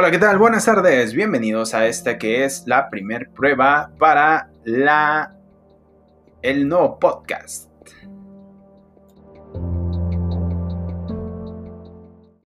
Hola, ¿qué tal? Buenas tardes. Bienvenidos a esta que es la primer prueba para la el nuevo podcast.